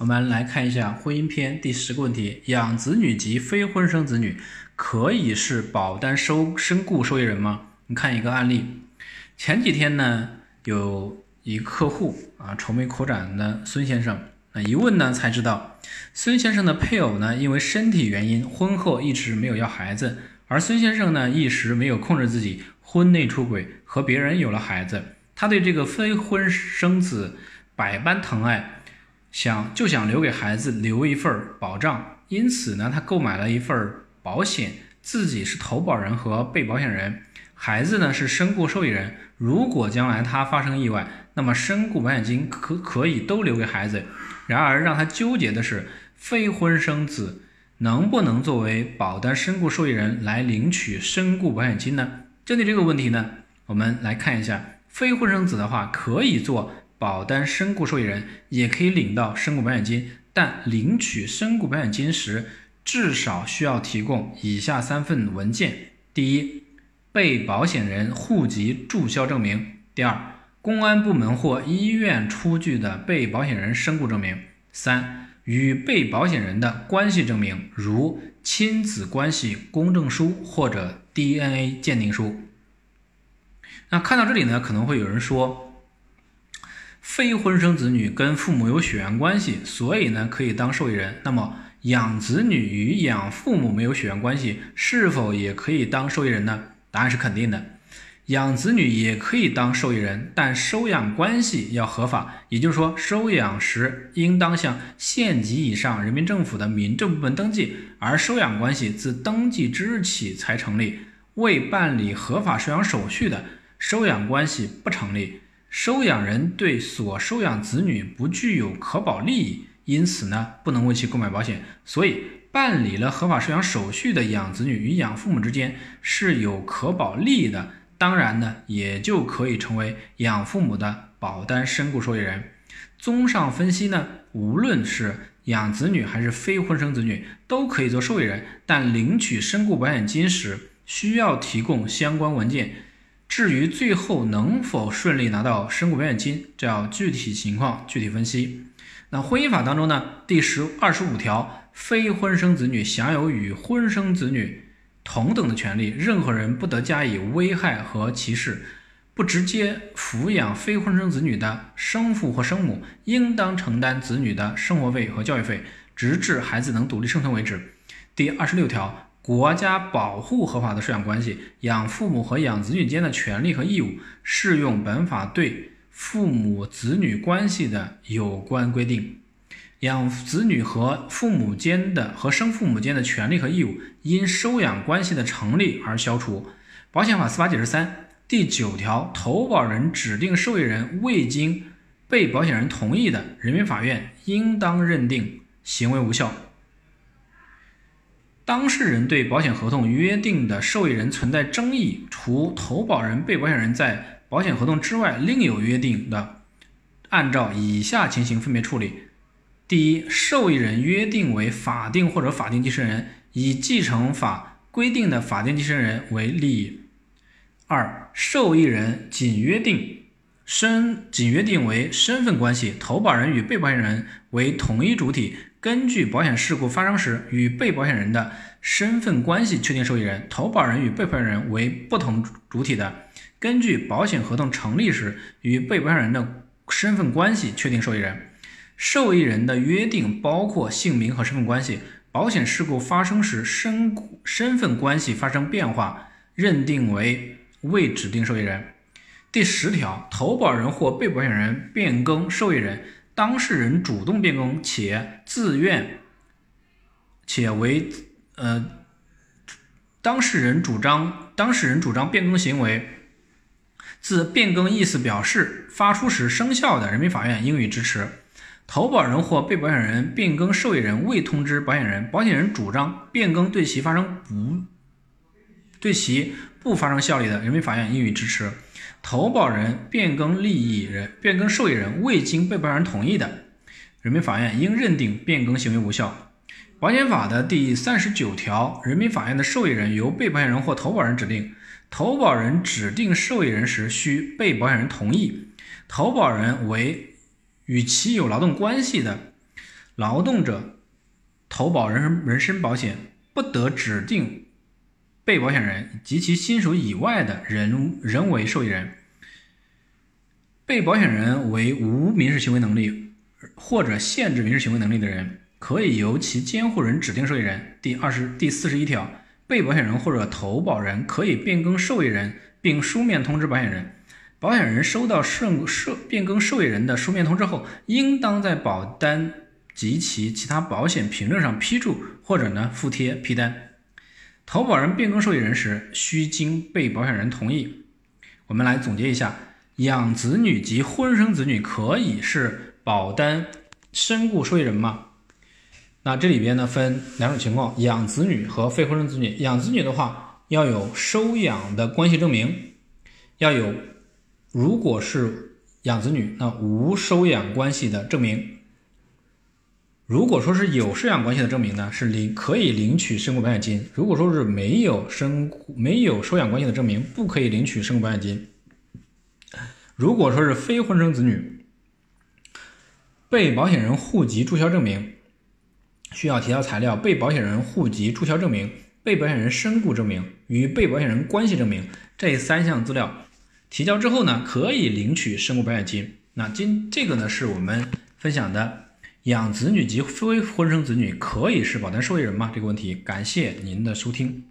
我们来看一下婚姻篇第十个问题：养子女及非婚生子女可以是保单收身故受益人吗？你看一个案例，前几天呢，有一客户啊，愁眉苦脸的孙先生，那一问呢，才知道孙先生的配偶呢，因为身体原因，婚后一直没有要孩子，而孙先生呢，一时没有控制自己，婚内出轨，和别人有了孩子，他对这个非婚生子百般疼爱。想就想留给孩子留一份保障，因此呢，他购买了一份保险，自己是投保人和被保险人，孩子呢是身故受益人。如果将来他发生意外，那么身故保险金可可以都留给孩子。然而让他纠结的是，非婚生子能不能作为保单身故受益人来领取身故保险金呢？针对这个问题呢，我们来看一下，非婚生子的话可以做。保单身故受益人也可以领到身故保险金，但领取身故保险金时，至少需要提供以下三份文件：第一，被保险人户籍注销证明；第二，公安部门或医院出具的被保险人身故证明；三，与被保险人的关系证明，如亲子关系公证书或者 DNA 鉴定书。那看到这里呢，可能会有人说。非婚生子女跟父母有血缘关系，所以呢可以当受益人。那么养子女与养父母没有血缘关系，是否也可以当受益人呢？答案是肯定的。养子女也可以当受益人，但收养关系要合法，也就是说收养时应当向县级以上人民政府的民政部门登记，而收养关系自登记之日起才成立。未办理合法收养手续的收养关系不成立。收养人对所收养子女不具有可保利益，因此呢，不能为其购买保险。所以，办理了合法收养手续的养子女与养父母之间是有可保利益的，当然呢，也就可以成为养父母的保单身故受益人。综上分析呢，无论是养子女还是非婚生子女，都可以做受益人，但领取身故保险金时需要提供相关文件。至于最后能否顺利拿到身故保险金，这要具体情况具体分析。那婚姻法当中呢，第十二十五条，非婚生子女享有与婚生子女同等的权利，任何人不得加以危害和歧视。不直接抚养非婚生子女的生父或生母，应当承担子女的生活费和教育费，直至孩子能独立生存为止。第二十六条。国家保护合法的收养关系，养父母和养子女间的权利和义务，适用本法对父母子女关系的有关规定。养子女和父母间的和生父母间的权利和义务，因收养关系的成立而消除。保险法司法解释三第九条，投保人指定受益人未经被保险人同意的，人民法院应当认定行为无效。当事人对保险合同约定的受益人存在争议，除投保人、被保险人在保险合同之外另有约定的，按照以下情形分别处理：第一，受益人约定为法定或者法定继承人，以继承法规定的法定继承人为利益；二，受益人仅约定身仅约定为身份关系，投保人与被保险人为同一主体。根据保险事故发生时与被保险人的身份关系确定受益人，投保人与被保险人为不同主体的，根据保险合同成立时与被保险人的身份关系确定受益人。受益人的约定包括姓名和身份关系。保险事故发生时身身份关系发生变化，认定为未指定受益人。第十条，投保人或被保险人变更受益人。当事人主动变更且自愿，且为呃，当事人主张当事人主张变更行为自变更意思表示发出时生效的，人民法院应予支持。投保人或被保险人变更受益人未通知保险人，保险人主张变更对其发生不对其不发生效力的，人民法院应予支持。投保人变更利益人、变更受益人未经被保险人同意的，人民法院应认定变更行为无效。保险法的第三十九条，人民法院的受益人由被保险人或投保人指定，投保人指定受益人时需被保险人同意。投保人为与其有劳动关系的劳动者投保人人身保险，不得指定被保险人及其亲属以外的人人为受益人。被保险人为无民事行为能力或者限制民事行为能力的人，可以由其监护人指定受益人。第二十第四十一条，被保险人或者投保人可以变更受益人，并书面通知保险人。保险人收到受受变更受益人的书面通知后，应当在保单及其其他保险凭证上批注或者呢附贴批单。投保人变更受益人时，需经被保险人同意。我们来总结一下。养子女及婚生子女可以是保单身故受益人吗？那这里边呢分两种情况：养子女和非婚生子女。养子女的话要有收养的关系证明，要有如果是养子女，那无收养关系的证明。如果说是有收养关系的证明呢，是领可以领取身故保险金；如果说是没有身没有收养关系的证明，不可以领取身故保险金。如果说是非婚生子女，被保险人户籍注销证明需要提交材料：被保险人户籍注销证明、被保险人身故证明与被保险人关系证明这三项资料提交之后呢，可以领取身故保险金。那今这个呢是我们分享的养子女及非婚生子女可以是保单受益人吗？这个问题，感谢您的收听。